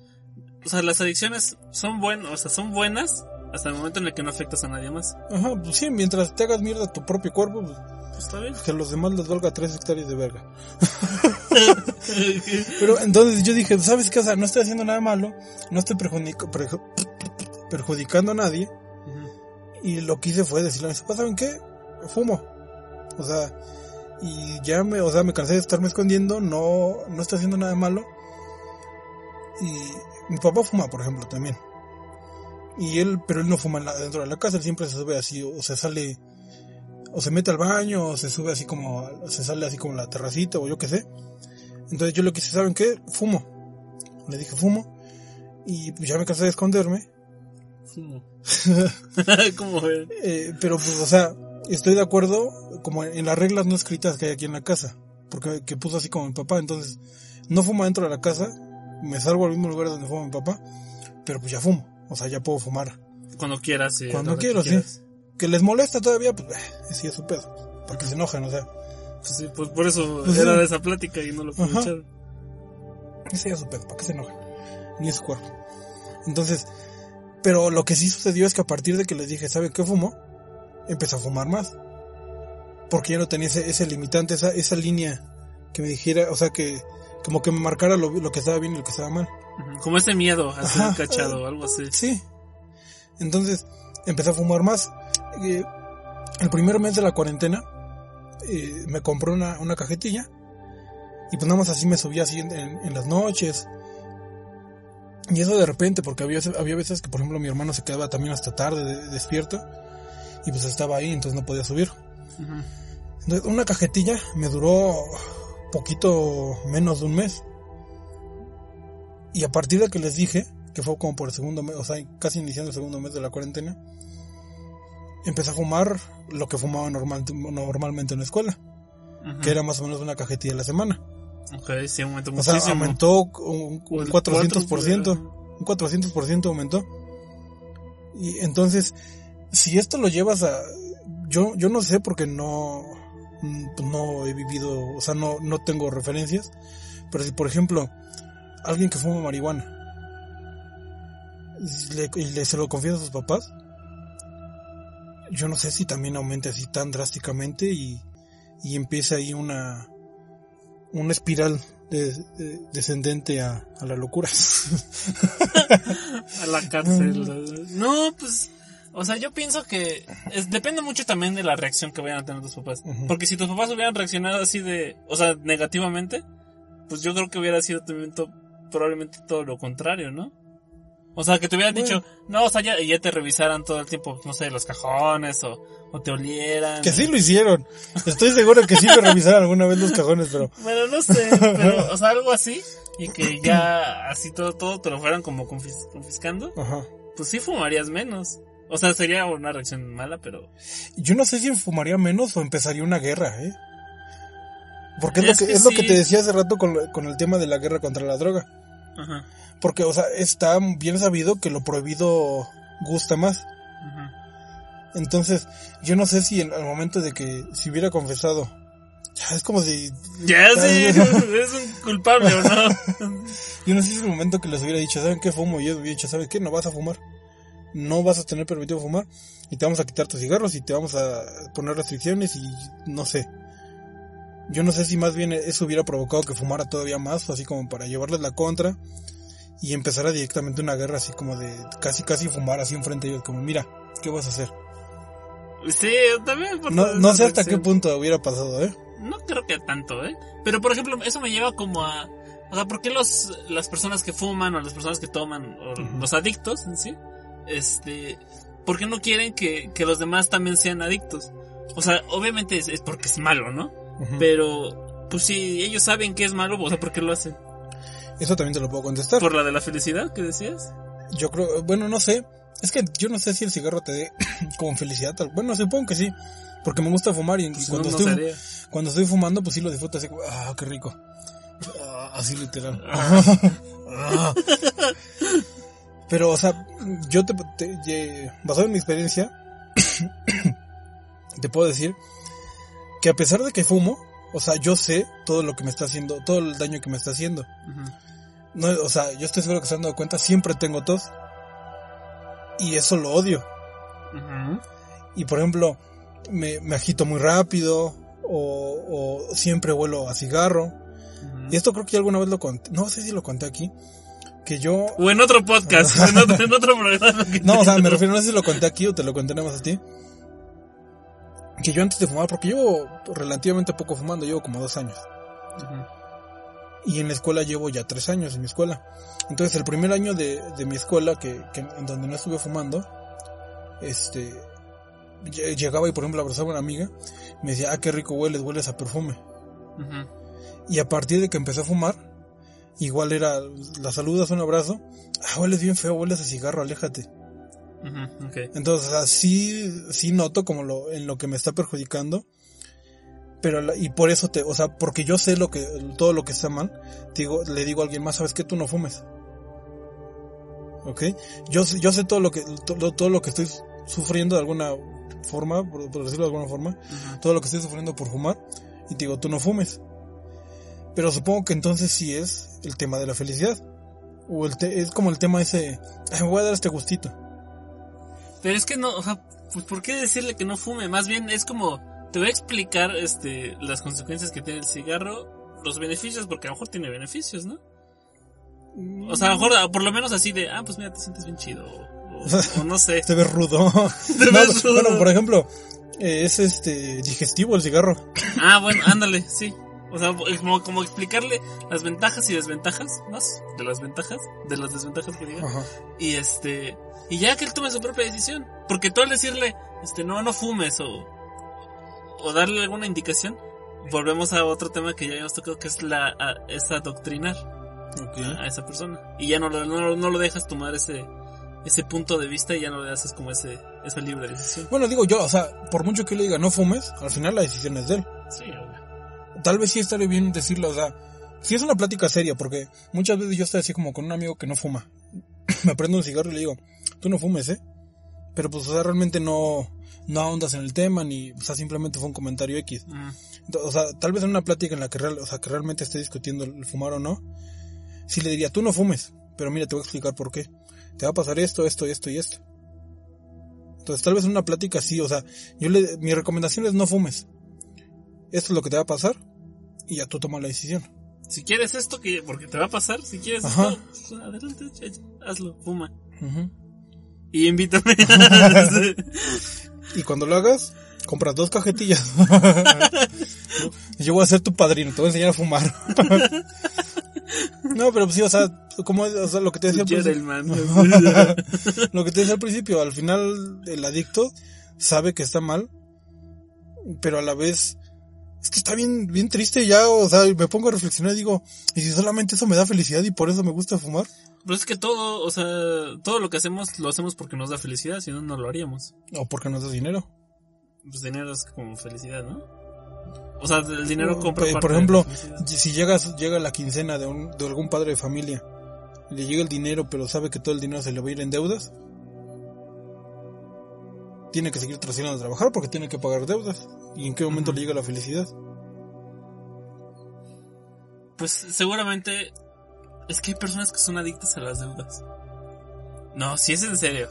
o sea, las adicciones son buenas, o sea, son buenas hasta el momento en el que no afectas a nadie más. ajá, pues sí, mientras te hagas mierda tu propio cuerpo, pues Pues está bien. que a los demás les valga tres hectáreas de verga. [laughs] Pero entonces yo dije, ¿sabes qué? O sea, no estoy haciendo nada malo, no estoy perjudico- perju- perjudicando a nadie. Y lo que hice fue decirle a mis papás, ¿saben qué? Fumo. O sea, y ya me, o sea, me cansé de estarme escondiendo, no, no estoy haciendo nada malo. Y mi papá fuma, por ejemplo, también. Y él, pero él no fuma dentro de la casa, él siempre se sube así, o se sale, o se mete al baño, o se sube así como, se sale así como la terracita, o yo qué sé. Entonces yo le quise, ¿saben qué? Fumo. Le dije, fumo. Y pues ya me cansé de esconderme. [laughs] Ven. Eh, pero pues, o sea, estoy de acuerdo como en las reglas no escritas que hay aquí en la casa. Porque que puso así como mi papá. Entonces, no fumo dentro de la casa. Me salgo al mismo lugar donde fuma mi papá. Pero pues ya fumo. O sea, ya puedo fumar. Cuando quieras, sí. Cuando lo que quiero, sí. Que les molesta todavía, pues, eh, sí es su pedo. Porque se enojan, o sea. Pues sí, pues por eso Pues era sí. de esa plática y no lo aprovecharon. Ese ya es su pedo, ¿para qué se enojan? Ni es su cuerpo. Entonces, pero lo que sí sucedió es que a partir de que les dije, ¿saben qué fumo? Empecé a fumar más. Porque ya no tenía ese, ese limitante, esa, esa línea que me dijera, o sea, que como que me marcara lo, lo que estaba bien y lo que estaba mal. Como ese miedo a ser Ajá. cachado o algo así. Sí. Entonces, empecé a fumar más. Eh, el primer mes de la cuarentena, eh, me compré una, una cajetilla. Y pues nada más así me subía así en, en- en las noches. Y eso de repente, porque había, había veces que, por ejemplo, mi hermano se quedaba también hasta tarde de- despierto. Y pues estaba ahí, entonces no podía subir. Entonces, una cajetilla me duró poquito menos de un mes. Y a partir de que les dije, que fue como por el segundo mes, o sea, casi iniciando el segundo mes de la cuarentena, empecé a fumar lo que fumaba normal, normalmente en la escuela, que era más o menos una cajetilla a la semana. Ok, sí, aumentó O sea, aumentó un, un El 400%. Un 400% aumentó. Y entonces, si esto lo llevas a... Yo, yo no sé porque no, mm, no he vivido, o sea, no, no tengo referencias. Pero si, por ejemplo, alguien que fuma marihuana y le, y le- se lo confiesa a sus papás, yo no sé si también aumente así tan drásticamente y, y empieza ahí una, una espiral de- de- descendente a, a la locura. [laughs] a la cárcel. No, pues, o sea, yo pienso que es- depende mucho también de la reacción que vayan a tener tus papás. Porque si tus papás hubieran reaccionado así de, o sea, negativamente, pues yo creo que hubiera sido también to- probablemente todo lo contrario, ¿no? O sea, que te hubieran Bueno. dicho, no, o sea, ya, ya te revisaran todo el tiempo, no sé, los cajones o, o te olieran. que sí lo hicieron. Estoy seguro que sí me revisaron alguna vez los cajones, pero [laughs] Bueno, no sé, pero, [laughs] o sea, algo así. Y que ya así todo, todo te lo fueran como confis- confiscando. ajá. pues sí fumarías menos. O sea, sería una reacción mala, pero... Yo no sé si fumaría menos o empezaría una guerra, ¿eh? Porque es, Es lo, que, que es lo que te decía hace rato con, con el tema de la guerra contra la droga. Ajá, Porque, o sea, está bien sabido que lo prohibido gusta más. ajá. Entonces, yo no sé si en, al momento de que si hubiera confesado, es como si, Ya sí, [laughs] es un culpable o no. [laughs] yo no sé si en el momento que les hubiera dicho, ¿saben qué fumo? Y yo hubiera dicho, ¿sabes qué? No vas a fumar. No vas a tener permitido fumar y te vamos a quitar tus cigarros y te vamos a poner restricciones y no sé. Yo no sé si más bien eso hubiera provocado que fumara todavía más, así como para llevarles la contra y empezara directamente una guerra así como de casi casi fumar así enfrente de ellos, como mira, ¿qué vas a hacer? Sí, también. por No, no sé hasta qué punto hubiera pasado, ¿eh? No creo que tanto, ¿eh? Pero, por ejemplo, eso me lleva como a... O sea, ¿por qué los, las personas que fuman o las personas que toman, o los adictos en sí, este... ¿Por qué no quieren que, que los demás también sean adictos? O sea, obviamente es, es porque es malo, ¿no? Pero, pues si ellos saben que es malo, o sea, ¿por qué lo hacen? Eso también te lo puedo contestar. ¿Por la de la felicidad que decías? Yo creo, bueno, no sé. Es que yo no sé si el cigarro te dé [clears throat] como felicidad. tal- Bueno, supongo que sí. Porque me gusta fumar y, Pues cuando, no, no estoy, cuando estoy fumando, pues sí lo disfruto así ah, qué rico. Ah, así literal. [laughs] Ah. Pero, o sea, yo te, basado en mi experiencia, [coughs] te puedo decir que a pesar de que fumo, o sea, yo sé todo lo que me está haciendo, todo el daño que me está haciendo. No, o sea, yo estoy seguro que se han dado cuenta, siempre tengo tos. Y eso lo odio. Y por ejemplo, me, me agito muy rápido o, o siempre huelo a cigarro. Y esto creo que alguna vez lo conté, no sé si lo conté aquí, que yo... O en otro podcast, [laughs] en otro, en otro programa. No, o sea, me refiero, no sé si lo conté aquí o te lo conté nada más a ti. Que yo antes de fumar, porque llevo relativamente poco fumando, llevo como dos años. Y en la escuela llevo ya tres años en mi escuela. Entonces el primer año de, de mi escuela, que, que en donde no estuve fumando, este, lle- llegaba y por ejemplo abrazaba a una amiga, me decía, ah, qué rico hueles, hueles a perfume. Y a partir de que empecé a fumar, igual era, la saludas, un abrazo, ah, hueles bien feo, hueles a cigarro, aléjate. Entonces, sea, sí, noto como lo, en lo que me está perjudicando. Pero, la- y por eso te, o sea, porque yo sé lo que, todo lo que está mal, te digo, le digo a alguien más, sabes que tú no fumes. ¿Ok? Yo, yo sé todo lo que, todo, todo lo que estoy sufriendo de alguna forma, por, por decirlo de alguna forma, todo lo que estoy sufriendo por fumar, y te digo, tú no fumes. Pero supongo que entonces sí es el tema de la felicidad. O el te- es como el tema ese, "Ay, me voy a dar este gustito. Pero es que no, o sea, pues ¿por qué decirle que no fume? Más bien es como, te voy a explicar este las consecuencias que tiene el cigarro, los beneficios, porque a lo mejor tiene beneficios, ¿no? O sea, a lo mejor, por lo menos así de, ah, pues mira, te sientes bien chido, o, o- o no sé. [laughs] Se ve rudo. [laughs] Te [laughs] No, ves rudo. Bueno, por ejemplo, eh, es este digestivo el cigarro. Ah, bueno, ándale, sí. O sea, como, como explicarle las ventajas y desventajas, más de las ventajas, de las desventajas que diga. Ajá. Y este, y ya que él tome su propia decisión. Porque tú al decirle, este, no, no fumes o, o darle alguna indicación, volvemos a otro tema que ya habíamos tocado, que es la a- es adoctrinar a esa persona. Y ya no lo, no, no lo dejas tomar ese, ese punto de vista y ya no le haces como ese, esa libre decisión. Bueno, digo yo, o sea, por mucho que le diga no fumes, al final la decisión es de él. Sí, obvio. Tal vez sí estaría bien decirlo, o sea, si es una plática seria, porque muchas veces yo estoy así como con un amigo que no fuma. [clears throat] Me prendo un cigarro y le digo, tú no fumes, ¿eh? Pero pues, o sea, realmente no, no ahondas en el tema, ni, o sea, simplemente fue un comentario X. Mm. O sea, tal vez en una plática en la que, real, o sea, que realmente esté discutiendo el fumar o no, sí le diría, tú no fumes, pero mira, te voy a explicar por qué. Te va a pasar esto, esto, esto y esto. Entonces, tal vez en una plática sí, o sea, yo le, mi recomendación es no fumes. Esto es lo que te va a pasar y ya tú tomas la decisión. Si quieres esto, que porque te va a pasar, si quieres Ajá. esto, pues, adelante, hazlo, fuma. Y invítame. [laughs] Y cuando lo hagas, compras dos cajetillas. [laughs] Yo voy a ser tu padrino, te voy a enseñar a fumar. [laughs] no, pero pues sí, o sea, como o sea, lo que te decía al principio- lo que te decía al principio, al final el adicto sabe que está mal, pero a la vez es que está bien, bien triste ya, o sea, me pongo a reflexionar y digo, ¿y si solamente eso me da felicidad y por eso me gusta fumar? Pero es que todo, o sea, todo lo que hacemos lo hacemos porque nos da felicidad, si no, no lo haríamos. O porque nos da dinero. Pues dinero es como felicidad, ¿no? O sea, el dinero compra eh, parte por de ejemplo, felicidad. si llegas, llega la quincena de, un, de algún padre de familia, le llega el dinero, pero sabe que todo el dinero se le va a ir en deudas, tiene que seguir trascendiendo a trabajar porque tiene que pagar deudas. ¿Y en qué momento le llega la felicidad? Pues seguramente es que hay personas que son adictas a las deudas. No, si es en serio.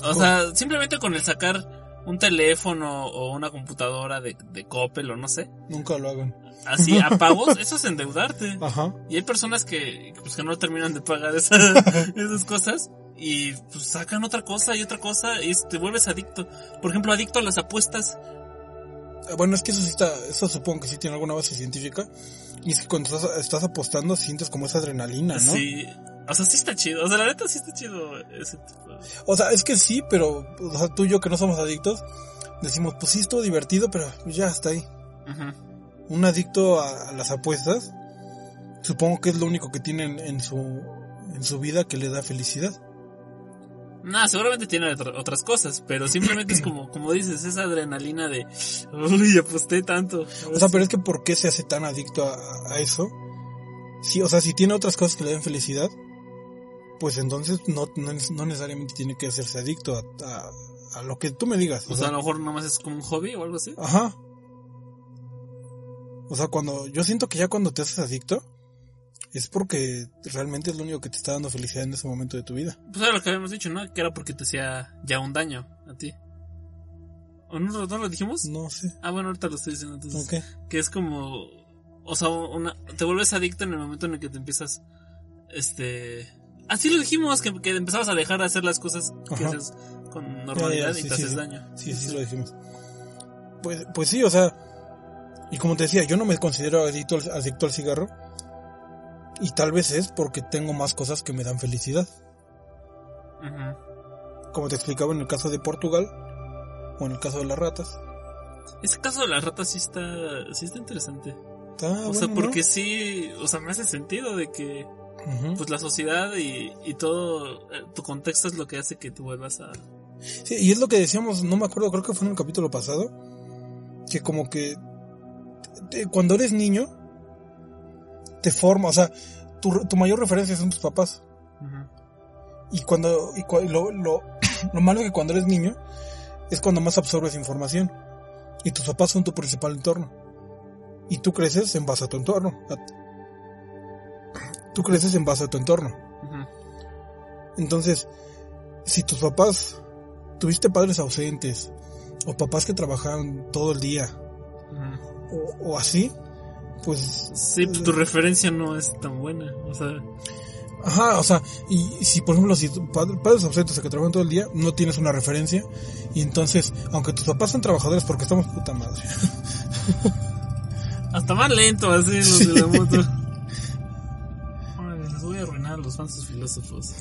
O ¿Cómo? sea, simplemente con el sacar un teléfono o una computadora de, de Coppel o no sé, Nunca lo hagan. así a [laughs] pagos, eso es endeudarte. Ajá. Y hay personas que, pues, que no terminan de pagar esa- [laughs] esas cosas y pues sacan otra cosa y otra cosa y te vuelves adicto. Por ejemplo, adicto a las apuestas. Eh, Bueno, es que eso sí está, eso supongo que sí tiene alguna base científica. Y es que cuando estás, estás apostando sientes como esa adrenalina, ¿no? Sí. O sea, sí está chido. O sea, la neta sí está chido ese tipo. O sea, es que sí, pero o sea, tú y yo que no somos adictos, decimos, pues sí estuvo divertido, pero ya está ahí. Un adicto a, a las apuestas, supongo que es lo único que tiene en, en su, en su vida que le da felicidad. Nah, seguramente tiene otra- otras cosas, pero simplemente es como, como dices, esa adrenalina de, uy, aposté tanto. O sea, pero es que ¿por qué se hace tan adicto a, a eso? Sí, o sea, si tiene otras cosas que le den felicidad, pues entonces no, no, no necesariamente tiene que hacerse adicto a, a, a lo que tú me digas. O sea, a lo mejor nomás es como un hobby o algo así. Ajá. O sea, cuando yo siento que ya cuando te haces adicto es porque realmente es lo único que te está dando felicidad en ese momento de tu vida. Pues era lo que habíamos dicho, ¿no? Que era porque te hacía ya un daño a ti. ¿O no, lo- no lo dijimos? No sé. Ah, bueno, ahorita lo estoy diciendo entonces. Ok. Que es como, o sea, una, te vuelves adicto en el momento en el que te empiezas, este... Así lo dijimos, que, que empezabas a dejar de hacer las cosas que haces con normalidad Ya, ya, y te sí, haces sí. daño. Sí, sí lo dijimos. Pues, pues sí, o sea, y como te decía, yo no me considero adicto al, adicto al cigarro. Y tal vez es porque tengo más cosas que me dan felicidad. Ujú. Como te explicaba en el caso de Portugal, o en el caso de las ratas. Ese caso de las ratas sí está, sí está interesante. Está o bueno, sea, ¿no? porque sí, o sea, me hace sentido de que Ujú. pues la sociedad y, y todo eh, tu contexto es lo que hace que tú vuelvas a... Sí, y es lo que decíamos, no me acuerdo, creo que fue en el capítulo pasado, que como que te- cuando eres niño, te forma, o sea, tu, tu mayor referencia son tus papás. Y cuando, y lo, lo, [coughs] lo malo es que cuando eres niño, es cuando más absorbes información. Y tus papás son tu principal entorno. Y tú creces en base a tu entorno. A- Tú creces en base a tu entorno. Entonces, si tus papás tuviste padres ausentes, o papás que trabajaban todo el día, o, o así, pues, Sí, pues tu referencia no es tan buena. O sea, ajá, o sea, y si por ejemplo, si tu pad- padres ausentes o que trabajan todo el día, no tienes una referencia, y entonces, aunque tus papás son trabajadores porque estamos puta madre, [laughs] hasta más lento así los de la moto. [laughs] Les voy a arruinar a los falsos filósofos.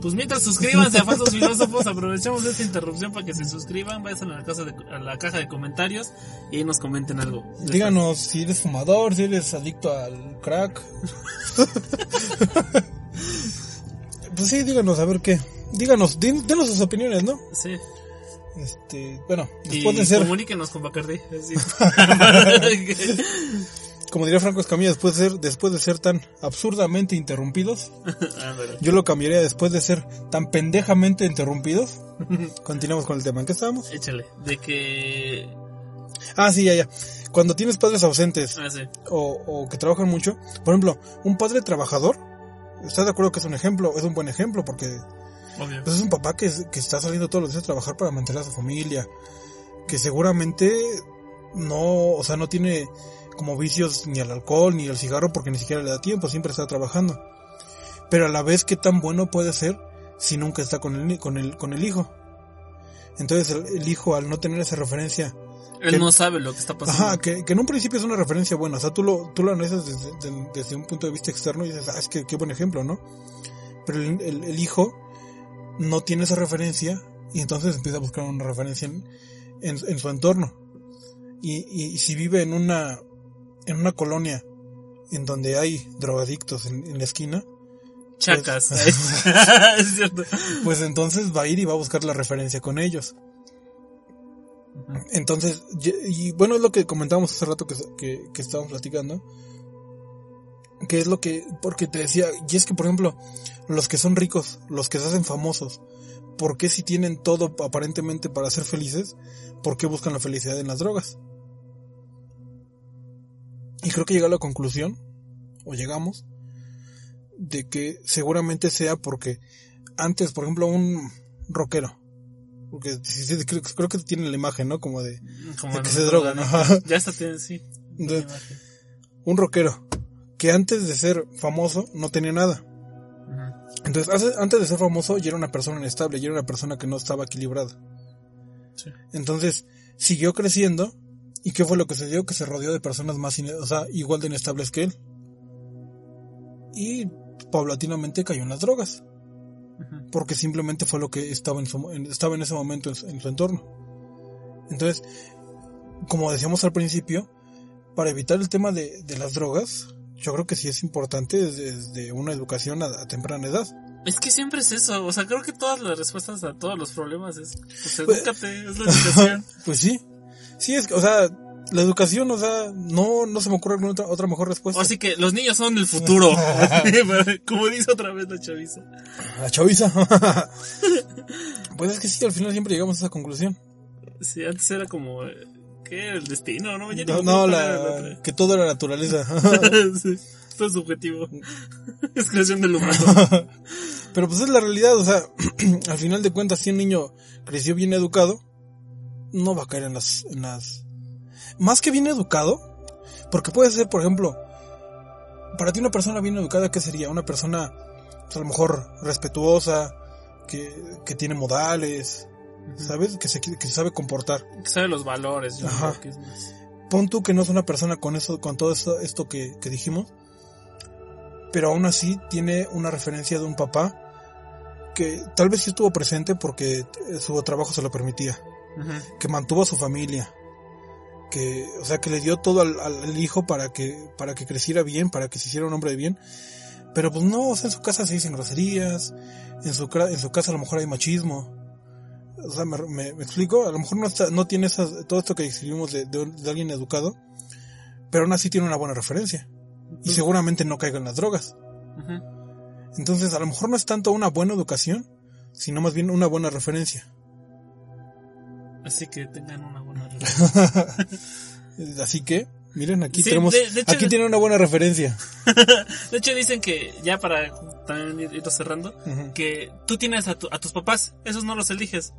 Pues mientras suscríbanse a Falsos Filósofos, aprovechamos esta interrupción para que se suscriban, vayan a la, casa de- a la caja de comentarios y ahí nos comenten algo. Díganos si eres fumador, si eres adicto al crack. [laughs] pues sí, díganos a ver qué. Díganos, denos sus opiniones, ¿no? Sí. Este, bueno, Y después de ser, comuníquenos con Bacardi. así. [laughs] [laughs] como diría Franco Escamilla, después de ser, después de ser tan absurdamente interrumpidos, [laughs] yo lo cambiaría después de ser tan pendejamente interrumpidos. [laughs] Continuamos con el tema en que estábamos. Échale. De que. Ah, sí, ya, ya. Cuando tienes padres ausentes Ah, sí. o, o que trabajan mucho, por ejemplo, un padre trabajador, ¿estás de acuerdo que es un ejemplo? Es un buen ejemplo porque Obvio. pues es un papá que, que está saliendo todos los días a trabajar para mantener a su familia, que seguramente no, o sea, no tiene como vicios ni al alcohol ni al cigarro porque ni siquiera le da tiempo, siempre está trabajando. Pero a la vez, ¿qué tan bueno puede ser si nunca está con el, con el, con el hijo? Entonces el, el hijo al no tener esa referencia Él que- no sabe lo que está pasando. Ajá, que, que en un principio es una referencia buena, o sea, tú lo, tú lo analizas desde, de- desde un punto de vista externo y dices, ah, es que qué buen ejemplo, ¿no? Pero el, el- el hijo no tiene esa referencia y entonces empieza a buscar una referencia en, en, en su entorno. Y, y, y si vive en una, en una colonia en donde hay drogadictos en, en la esquina, Chacas. [laughs] [laughs] es cierto. pues entonces va a ir y va a buscar la referencia con ellos. Entonces, y, y bueno, es lo que comentábamos hace rato que, que, que estábamos platicando. Que es lo que, porque te decía, y es que por ejemplo, los que son ricos, los que se hacen famosos, ¿por qué si tienen todo aparentemente para ser felices, por qué buscan la felicidad en las drogas? Y creo que llega a la conclusión, o llegamos, de que seguramente sea porque antes, por ejemplo, un rockero, porque creo, creo que tiene la imagen, ¿no? Como de Como de que no se acuerdo. ajá. Ya está, tiene, sí. Un rockero que antes de ser famoso no tenía nada. Entonces, antes de ser famoso ya era una persona inestable, ya era una persona que no estaba equilibrada. Sí. Entonces, siguió creciendo y ¿qué fue lo que se dio? Que se rodeó de personas más, o sea, igual de inestables que él. Y paulatinamente cayó en las drogas, Ujú. porque simplemente fue lo que estaba en, su, en- estaba en ese momento en su, en su entorno. Entonces, como decíamos al principio, para evitar el tema de, de las drogas, yo creo que sí es importante desde, desde una educación a, a temprana edad. Es que siempre es eso. O sea, creo que todas las respuestas a todos los problemas es. Pues Pues- edúcate, es la educación. [laughs] Pues sí, sí es, que, o sea, la educación, o sea, no, no se me ocurre alguna otra, otra mejor respuesta. Así que los niños son el futuro. [laughs] Como dice otra vez la chaviza. La chaviza. [laughs] pues es que sí, al final siempre llegamos a esa conclusión. Sí, antes era como. eh, ¿Qué? El destino, ¿no? Ya No, no, la, [laughs] que todo era naturaleza. sí, todo es subjetivo. es creación del humano. Pero pues es la realidad, o sea, [clears throat] al final de cuentas, si un niño creció bien educado, no va a caer en las, en las... Más que bien educado, porque puede ser, por ejemplo, para ti una persona bien educada, ¿qué sería? Una persona, pues, a lo mejor, respetuosa, que, que tiene modales, ¿sabes? Que se, que se sabe comportar. Que sabe los valores, yo Ajá. creo que es más. Pon tú que no es una persona con eso, con todo esto, esto que, que dijimos, pero aún así tiene una referencia de un papá que tal vez sí estuvo presente porque su trabajo se lo permitía, Que mantuvo a su familia, que, o sea, que le dio todo al, al- hijo para que, para que creciera bien, para que se hiciera un hombre de bien, pero pues no, o sea, en su casa se dicen groserías, en su, en su casa a lo mejor hay machismo, o sea, me, me- me explico, a lo mejor no está, no tiene esas, todo esto que describimos de, de un- de alguien educado, pero aún así tiene una buena referencia. Y seguramente no caiga en las drogas. Entonces, a lo mejor no es tanto una buena educación, sino más bien una buena referencia. Así que tengan una buena [laughs] relación. Así que, miren, aquí Sí, tenemos, de- de hecho- aquí tiene una buena referencia. [laughs] De hecho, dicen que, ya para también ir cerrando, que tú tienes a, tu- a tus papás, esos no los eliges,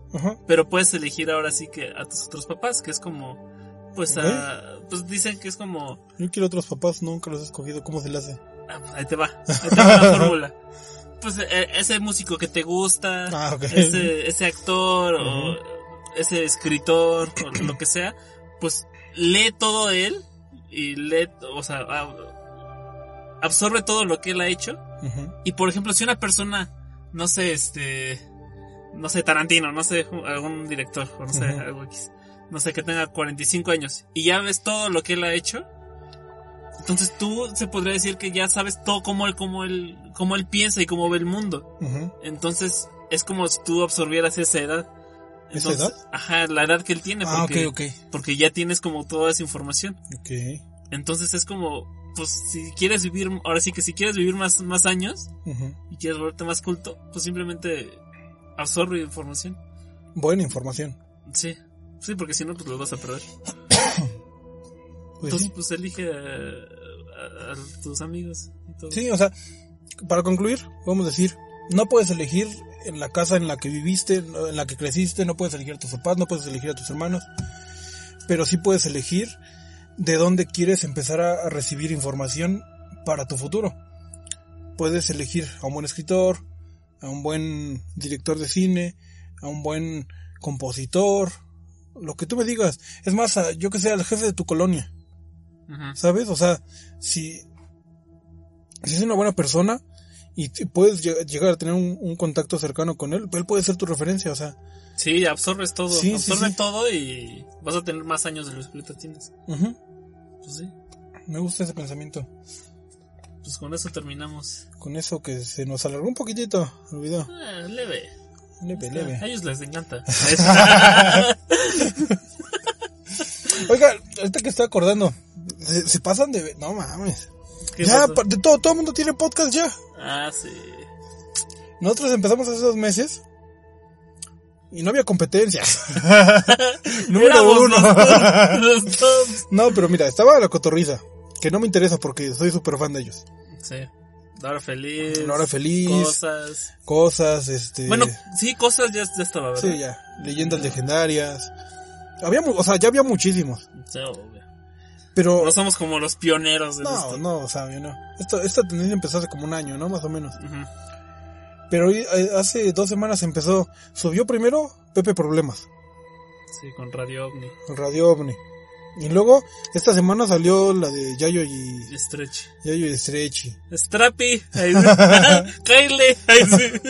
pero puedes elegir ahora sí que a tus otros papás, que es como, pues, a- pues dicen que es como, Yo quiero otros papás, nunca los he escogido. ¿Cómo se le hace? ah, ahí te va, ahí te va la fórmula. Pues eh, ese músico que te gusta, Ah, ese, ese actor o ese escritor o [clears throat] lo que sea, pues lee todo de él y lee, o sea, absorbe todo lo que él ha hecho. Y por ejemplo, si una persona no sé, este, no sé, Tarantino, no sé, algún director, o no sé, algo X. No sé, que tenga 45 años y ya ves todo lo que él ha hecho. Entonces tú se podría decir que ya sabes todo cómo él, cómo él, cómo él piensa y cómo ve el mundo. Entonces es como si tú absorbieras esa edad. ¿Esa Entonces, edad? Ajá, la edad que él tiene. Ah, Porque, ok, ok. porque ya tienes como toda esa información. Ok. Entonces es como, pues si quieres vivir, ahora sí que si quieres vivir más, más años y quieres volverte más culto, pues simplemente absorbe información. Buena información. Sí, sí, porque si no, pues lo vas a perder. [coughs] Pues Entonces, sí. pues elige a, a- a tus amigos y todo. Sí, o sea, para concluir, podemos decir, no puedes elegir en la casa en la que viviste, en la que creciste, no puedes elegir a tus papás, no puedes elegir a tus hermanos, pero sí puedes elegir de dónde quieres empezar a, a recibir información para tu futuro. Puedes elegir a un buen escritor, a un buen director de cine, a un buen compositor, lo que tú me digas. Es más, a- yo que sé, al jefe de tu colonia. ¿Sabes? O sea, si, si es una buena persona y puedes lle- llegar a tener un, un contacto cercano con él, él puede ser tu referencia, o sea. Sí, absorbes todo, Sí, sí, absorbe sí. todo y vas a tener más años de los que ahorita tienes. ujú, Pues sí, Me gusta ese pensamiento. pues con eso terminamos. Con eso que se nos alargó un poquitito el video. Ah, leve. Leve, A leve. ellos les encanta. [laughs] [laughs] Oiga, ahorita que estoy acordando, se, se pasan de... No mames. ¿Qué Ya, pasó? de todo, todo el mundo tiene podcast ya. Ah, sí. Nosotros empezamos hace dos meses y no había competencia. [laughs] Número uno. Los, [laughs] los dos. No, pero mira, estaba la cotorriza, que no me interesa porque soy súper fan de ellos. Sí. La hora feliz. La hora feliz. Cosas. Cosas, este... Bueno, sí, cosas ya, ya estaba, ¿verdad? sí, ya. Leyendas legendarias. Había, o sea, ya había muchísimos. Sí, obvio. Pero... No somos como los pioneros de No, esto. no, o sea, no. Esto, esta tendencia empezó hace como un año, ¿no? Más o menos. Ujú. Pero hoy, eh, hace dos semanas empezó... Subió primero Pepe Problemas, Sí, con Radio OVNI. Radio OVNI. Y luego, esta semana salió la de Yayo y... Y Stretch. Yayo y Stretchy. Strappy. Ahí sí. [laughs] Kyle. Ahí sí.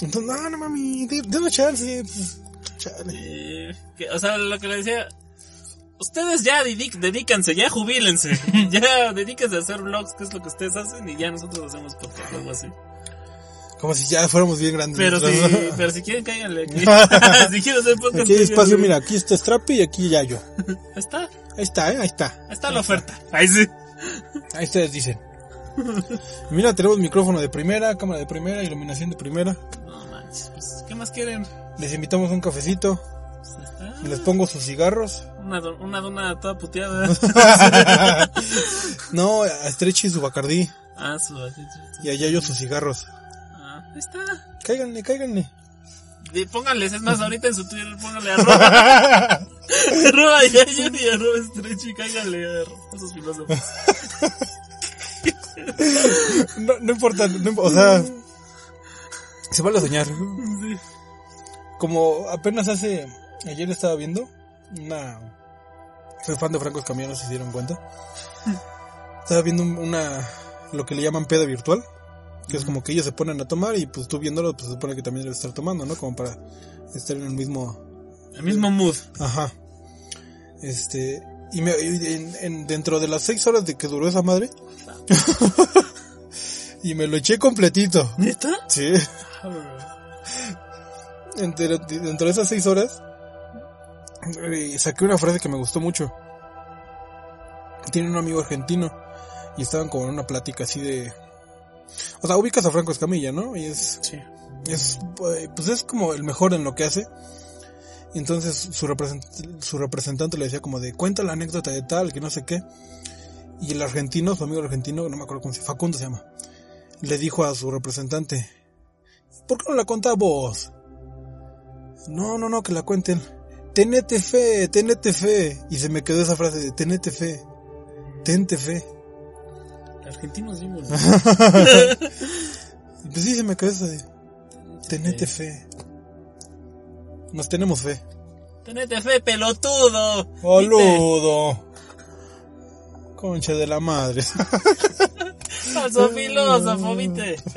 Entonces, no, no mami, de- denos chance. Pues, chale. Eh, que- o sea, lo que le decía. Ustedes ya dedícanse, ya jubílense. [laughs] ya dedíquense a hacer vlogs, que es lo que ustedes hacen, y ya nosotros hacemos podcast, algo así. Como si ya fuéramos bien grandes. Pero si, [laughs] pero si quieren, cáiganle aquí. [laughs] si quieren hacer podcast, Aquí hay espacio, mira, aquí está Strappy y aquí Yayo. Ahí está, ahí Ahí está, ¿eh? Ahí está. está la oferta. Ahí sí. Ahí ustedes dicen. Mira, tenemos micrófono de primera, cámara de primera, iluminación de primera. No manches, pues, ¿qué más quieren? Les invitamos un cafecito. Les pongo sus cigarros. Una, do- una dona toda puteada. [laughs] No, a Stretchy su bacardí. ah, su. Y a Yayo sus cigarros. Ah, ahí está. Cáiganle, cáiganle. Y pónganles, es más, ahorita en su Twitter pónganle arroba. [laughs] arroba yayo y arroba stretch y cáiganle a esos filósofos. No, no importa, no o sea, se vale soñar. Sí. Como apenas hace, ayer estaba viendo una, soy fan de Franco Escamilla, no sé si se dieron cuenta. Estaba viendo un- una, lo que le llaman peda virtual, que es como que ellos se ponen a tomar y pues tú viéndolo, pues se supone que también debes estar tomando, ¿no? Como para estar en el mismo, El mismo mood. ajá. Este, y me, en- en- dentro de las seis horas de que duró esa madre, [laughs] y me lo eché completito. ¿Neta? Sí. Entre- dentro de esas seis horas eh, saqué una frase que me gustó mucho. Tiene un amigo argentino y estaban como en una plática así de... O sea, ubicas a Franco Escamilla, ¿no? Y es, Sí. es eh, pues es como el mejor en lo que hace. Y entonces su, represent- su representante le decía como de cuenta la anécdota de tal, que no sé qué. Y el argentino, su amigo argentino, no me acuerdo cómo se Facundo se llama, le dijo a su representante, ¿por qué no la contás vos? No, no, no, que la cuenten. Tenete fe, tenete fe. Y se me quedó esa frase de tenete fe, tente fe. Argentinos sí, [laughs] pues sí, se me quedó esa de tenete fe. Nos tenemos fe. Tenete fe, pelotudo. Boludo. Concha de la madre. [laughs] Falso filósofo, ¿viste? [laughs]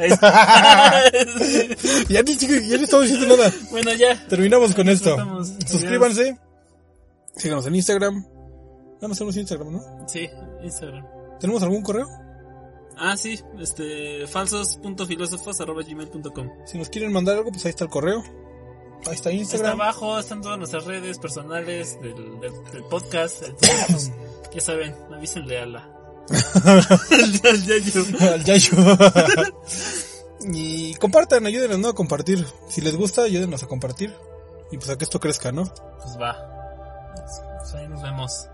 ya, ni, ya no estamos diciendo nada. bueno, ya. Terminamos con esto. Suscríbanse. Síganos en Instagram. Ya no tenemos Instagram, ¿no? Sí, Instagram. ¿Tenemos algún correo? Ah, sí, este, falsos.filósofos arroba gmail.com. Si nos quieren mandar algo, pues ahí está el correo. Ahí está Está Instagram. abajo, están todas nuestras redes personales del, del, del podcast. Entonces, pues, [coughs] ya saben, avísenle a la... al, yayo. Al Yayo. [laughs] y compartan, ayúdenos ¿no? a compartir. Si les gusta, ayúdenos a compartir. Y pues a que esto crezca, ¿no? Pues va. Pues ahí nos vemos.